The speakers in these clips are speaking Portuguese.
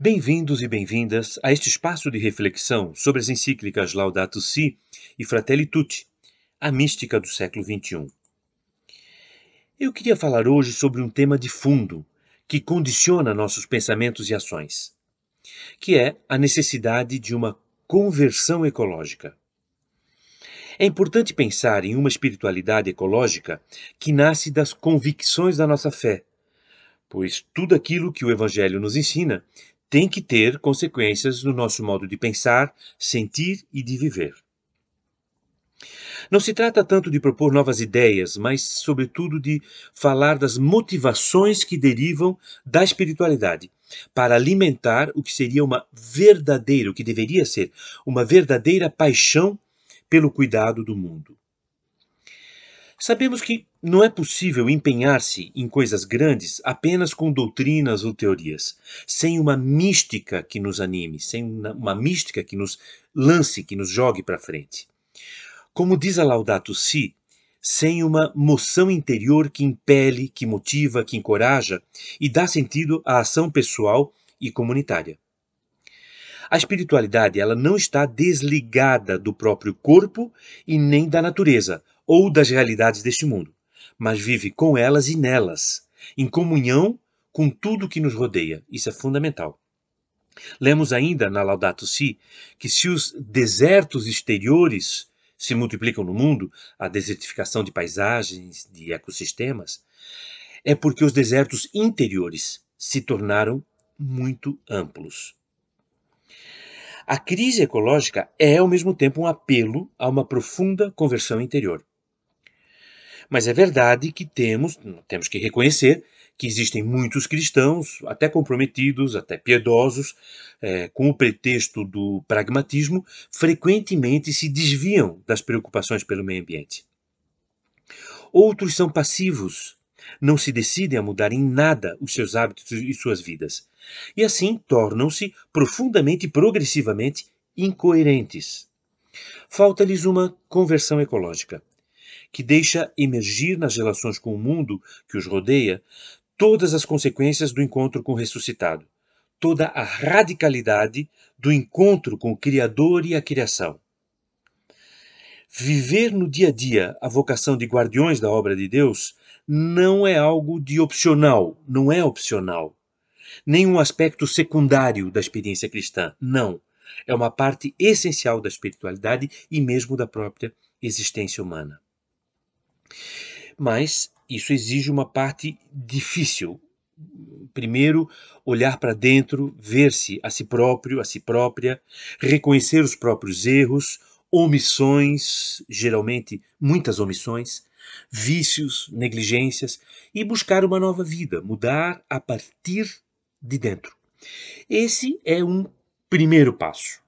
Bem-vindos e bem-vindas a este espaço de reflexão sobre as encíclicas Laudato Si e Fratelli Tutti, a mística do século XXI. Eu queria falar hoje sobre um tema de fundo que condiciona nossos pensamentos e ações, que é a necessidade de uma conversão ecológica. É importante pensar em uma espiritualidade ecológica que nasce das convicções da nossa fé, pois tudo aquilo que o Evangelho nos ensina tem que ter consequências no nosso modo de pensar, sentir e de viver. Não se trata tanto de propor novas ideias, mas, sobretudo, de falar das motivações que derivam da espiritualidade para alimentar o que seria uma verdadeira, o que deveria ser, uma verdadeira paixão pelo cuidado do mundo. Sabemos que não é possível empenhar-se em coisas grandes apenas com doutrinas ou teorias, sem uma mística que nos anime, sem uma mística que nos lance, que nos jogue para frente. Como diz a Laudato Si, sem uma moção interior que impele, que motiva, que encoraja e dá sentido à ação pessoal e comunitária. A espiritualidade ela não está desligada do próprio corpo e nem da natureza ou das realidades deste mundo mas vive com elas e nelas, em comunhão com tudo que nos rodeia. Isso é fundamental. Lemos ainda na Laudato Si que se os desertos exteriores se multiplicam no mundo, a desertificação de paisagens, de ecossistemas, é porque os desertos interiores se tornaram muito amplos. A crise ecológica é, ao mesmo tempo, um apelo a uma profunda conversão interior. Mas é verdade que temos, temos que reconhecer que existem muitos cristãos, até comprometidos, até piedosos, é, com o pretexto do pragmatismo, frequentemente se desviam das preocupações pelo meio ambiente. Outros são passivos, não se decidem a mudar em nada os seus hábitos e suas vidas, e assim tornam-se profundamente e progressivamente incoerentes. Falta-lhes uma conversão ecológica que deixa emergir nas relações com o mundo que os rodeia todas as consequências do encontro com o ressuscitado, toda a radicalidade do encontro com o Criador e a criação. Viver no dia a dia a vocação de guardiões da obra de Deus não é algo de opcional, não é opcional. Nem um aspecto secundário da experiência cristã, não. É uma parte essencial da espiritualidade e mesmo da própria existência humana. Mas isso exige uma parte difícil. Primeiro, olhar para dentro, ver-se a si próprio, a si própria, reconhecer os próprios erros, omissões, geralmente muitas omissões, vícios, negligências e buscar uma nova vida, mudar a partir de dentro. Esse é um primeiro passo.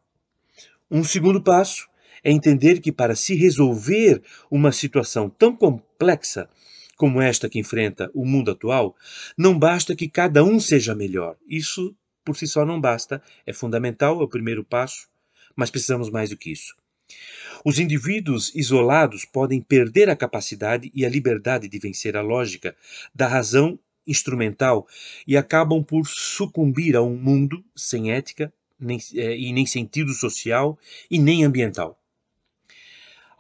Um segundo passo é entender que para se resolver uma situação tão complexa como esta que enfrenta o mundo atual, não basta que cada um seja melhor. Isso por si só não basta, é fundamental, é o primeiro passo, mas precisamos mais do que isso. Os indivíduos isolados podem perder a capacidade e a liberdade de vencer a lógica da razão instrumental e acabam por sucumbir a um mundo sem ética nem, é, e nem sentido social e nem ambiental.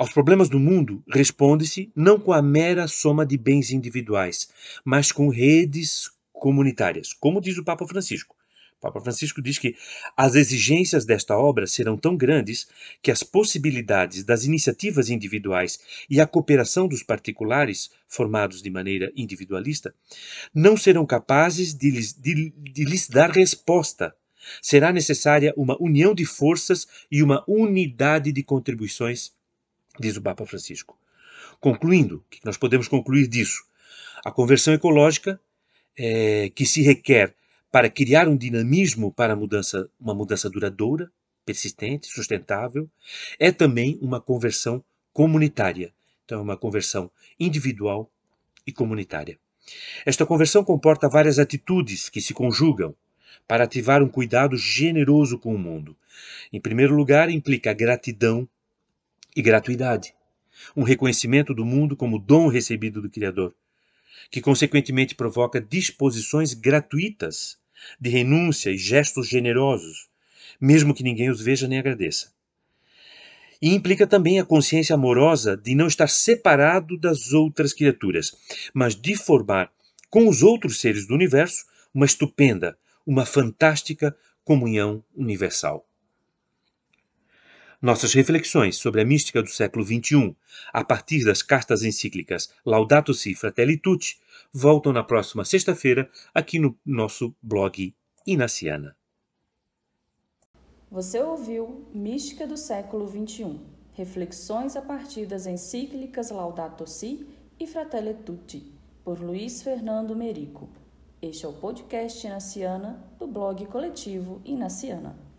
Aos problemas do mundo responde-se não com a mera soma de bens individuais, mas com redes comunitárias, como diz o Papa Francisco. O Papa Francisco diz que as exigências desta obra serão tão grandes que as possibilidades das iniciativas individuais e a cooperação dos particulares, formados de maneira individualista, não serão capazes de lhes, de, de lhes dar resposta. Será necessária uma união de forças e uma unidade de contribuições diz o Papa Francisco. Concluindo, o que nós podemos concluir disso? A conversão ecológica é, que se requer para criar um dinamismo para mudança, uma mudança duradoura, persistente, sustentável, é também uma conversão comunitária. Então, é uma conversão individual e comunitária. Esta conversão comporta várias atitudes que se conjugam para ativar um cuidado generoso com o mundo. Em primeiro lugar, implica gratidão e gratuidade, um reconhecimento do mundo como dom recebido do Criador, que consequentemente provoca disposições gratuitas de renúncia e gestos generosos, mesmo que ninguém os veja nem agradeça. E implica também a consciência amorosa de não estar separado das outras criaturas, mas de formar com os outros seres do universo uma estupenda, uma fantástica comunhão universal. Nossas reflexões sobre a mística do século XXI, a partir das cartas encíclicas Laudato Si Fratelli Tutti, voltam na próxima sexta-feira aqui no nosso blog Inaciana. Você ouviu Mística do século XXI, reflexões a partir das encíclicas Laudato Si e Fratelli Tutti, por Luiz Fernando Merico. Este é o podcast Inaciana do blog coletivo Inaciana.